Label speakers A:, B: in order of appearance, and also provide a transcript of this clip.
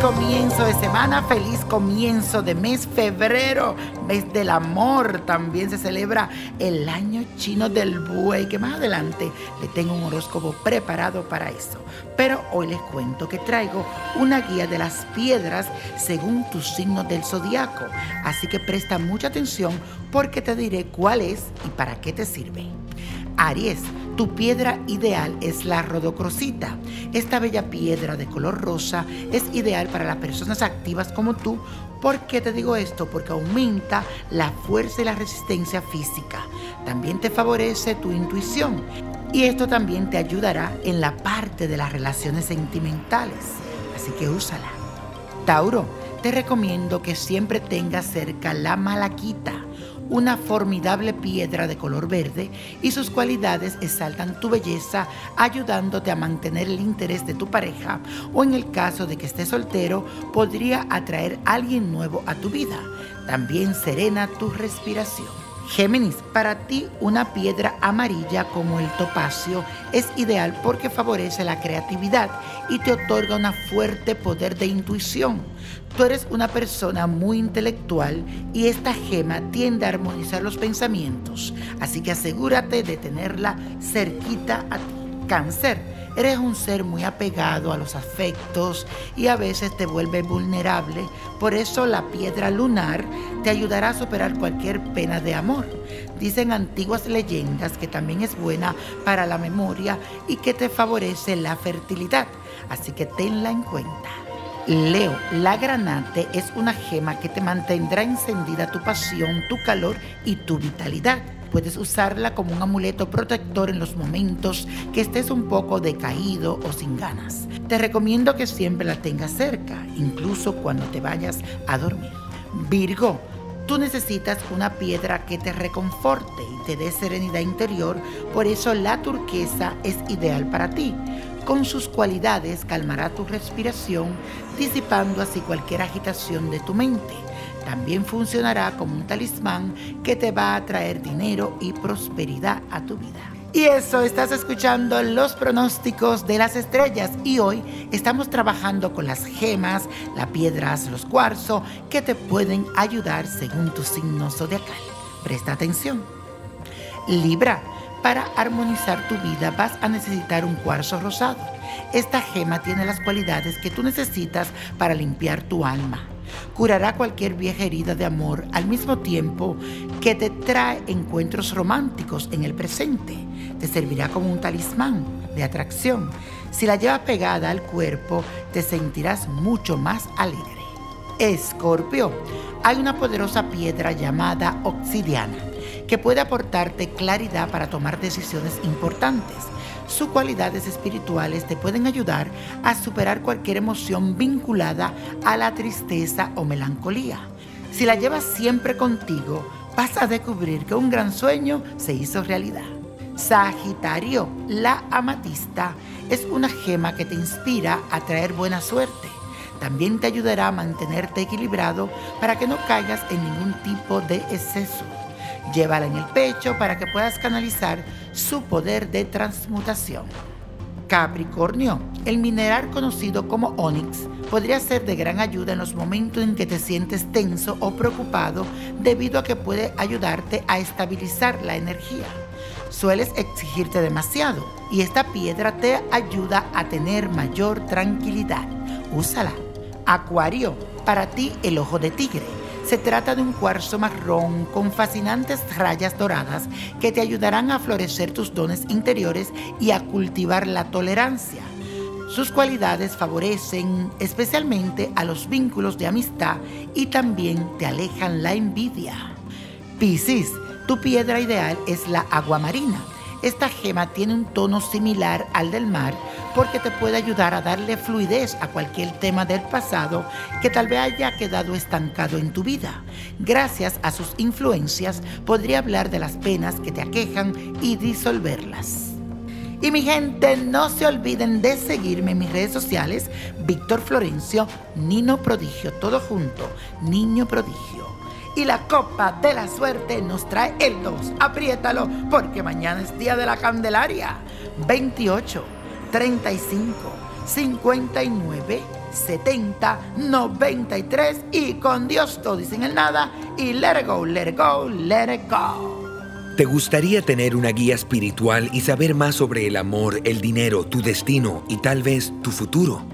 A: comienzo de semana, feliz comienzo de mes febrero, mes del amor. También se celebra el año chino del buey, que más adelante le tengo un horóscopo preparado para eso. Pero hoy les cuento que traigo una guía de las piedras según tus signos del zodiaco. Así que presta mucha atención porque te diré cuál es y para qué te sirve. Aries, tu piedra ideal es la rodocrosita. Esta bella piedra de color rosa es ideal para las personas activas como tú. ¿Por qué te digo esto? Porque aumenta la fuerza y la resistencia física. También te favorece tu intuición. Y esto también te ayudará en la parte de las relaciones sentimentales. Así que úsala. Tauro, te recomiendo que siempre tengas cerca la malaquita una formidable piedra de color verde y sus cualidades exaltan tu belleza ayudándote a mantener el interés de tu pareja o en el caso de que estés soltero podría atraer a alguien nuevo a tu vida. También serena tu respiración. Géminis, para ti una piedra amarilla como el topacio es ideal porque favorece la creatividad y te otorga un fuerte poder de intuición. Tú eres una persona muy intelectual y esta gema tiende a armonizar los pensamientos, así que asegúrate de tenerla cerquita a ti. Cáncer Eres un ser muy apegado a los afectos y a veces te vuelve vulnerable. Por eso la piedra lunar te ayudará a superar cualquier pena de amor. Dicen antiguas leyendas que también es buena para la memoria y que te favorece la fertilidad. Así que tenla en cuenta. Leo, la granate es una gema que te mantendrá encendida tu pasión, tu calor y tu vitalidad puedes usarla como un amuleto protector en los momentos que estés un poco decaído o sin ganas. Te recomiendo que siempre la tengas cerca, incluso cuando te vayas a dormir. Virgo, Tú necesitas una piedra que te reconforte y te dé serenidad interior, por eso la turquesa es ideal para ti. Con sus cualidades calmará tu respiración, disipando así cualquier agitación de tu mente. También funcionará como un talismán que te va a traer dinero y prosperidad a tu vida. Y eso, estás escuchando los pronósticos de las estrellas y hoy estamos trabajando con las gemas, las piedras, los cuarzos que te pueden ayudar según tu signo zodiacal. Presta atención. Libra, para armonizar tu vida vas a necesitar un cuarzo rosado. Esta gema tiene las cualidades que tú necesitas para limpiar tu alma curará cualquier vieja herida de amor al mismo tiempo que te trae encuentros románticos en el presente. Te servirá como un talismán de atracción. Si la llevas pegada al cuerpo, te sentirás mucho más alegre. Escorpio, hay una poderosa piedra llamada obsidiana que puede aportarte claridad para tomar decisiones importantes sus cualidades espirituales te pueden ayudar a superar cualquier emoción vinculada a la tristeza o melancolía. Si la llevas siempre contigo, vas a descubrir que un gran sueño se hizo realidad. Sagitario, la amatista, es una gema que te inspira a traer buena suerte. También te ayudará a mantenerte equilibrado para que no caigas en ningún tipo de exceso. Llévala en el pecho para que puedas canalizar su poder de transmutación. Capricornio, el mineral conocido como onix podría ser de gran ayuda en los momentos en que te sientes tenso o preocupado debido a que puede ayudarte a estabilizar la energía. Sueles exigirte demasiado y esta piedra te ayuda a tener mayor tranquilidad. Úsala. Acuario, para ti el ojo de tigre se trata de un cuarzo marrón con fascinantes rayas doradas que te ayudarán a florecer tus dones interiores y a cultivar la tolerancia. Sus cualidades favorecen especialmente a los vínculos de amistad y también te alejan la envidia. Piscis, tu piedra ideal es la agua marina esta gema tiene un tono similar al del mar porque te puede ayudar a darle fluidez a cualquier tema del pasado que tal vez haya quedado estancado en tu vida. Gracias a sus influencias podría hablar de las penas que te aquejan y disolverlas. Y mi gente, no se olviden de seguirme en mis redes sociales, Víctor Florencio, Nino Prodigio, todo junto, Niño Prodigio y la copa de la suerte nos trae el 2. Apriétalo porque mañana es día de la Candelaria. 28, 35, 59, 70 93 y con Dios todo sin el nada y let it go, let it go, let it go.
B: ¿Te gustaría tener una guía espiritual y saber más sobre el amor, el dinero, tu destino y tal vez tu futuro?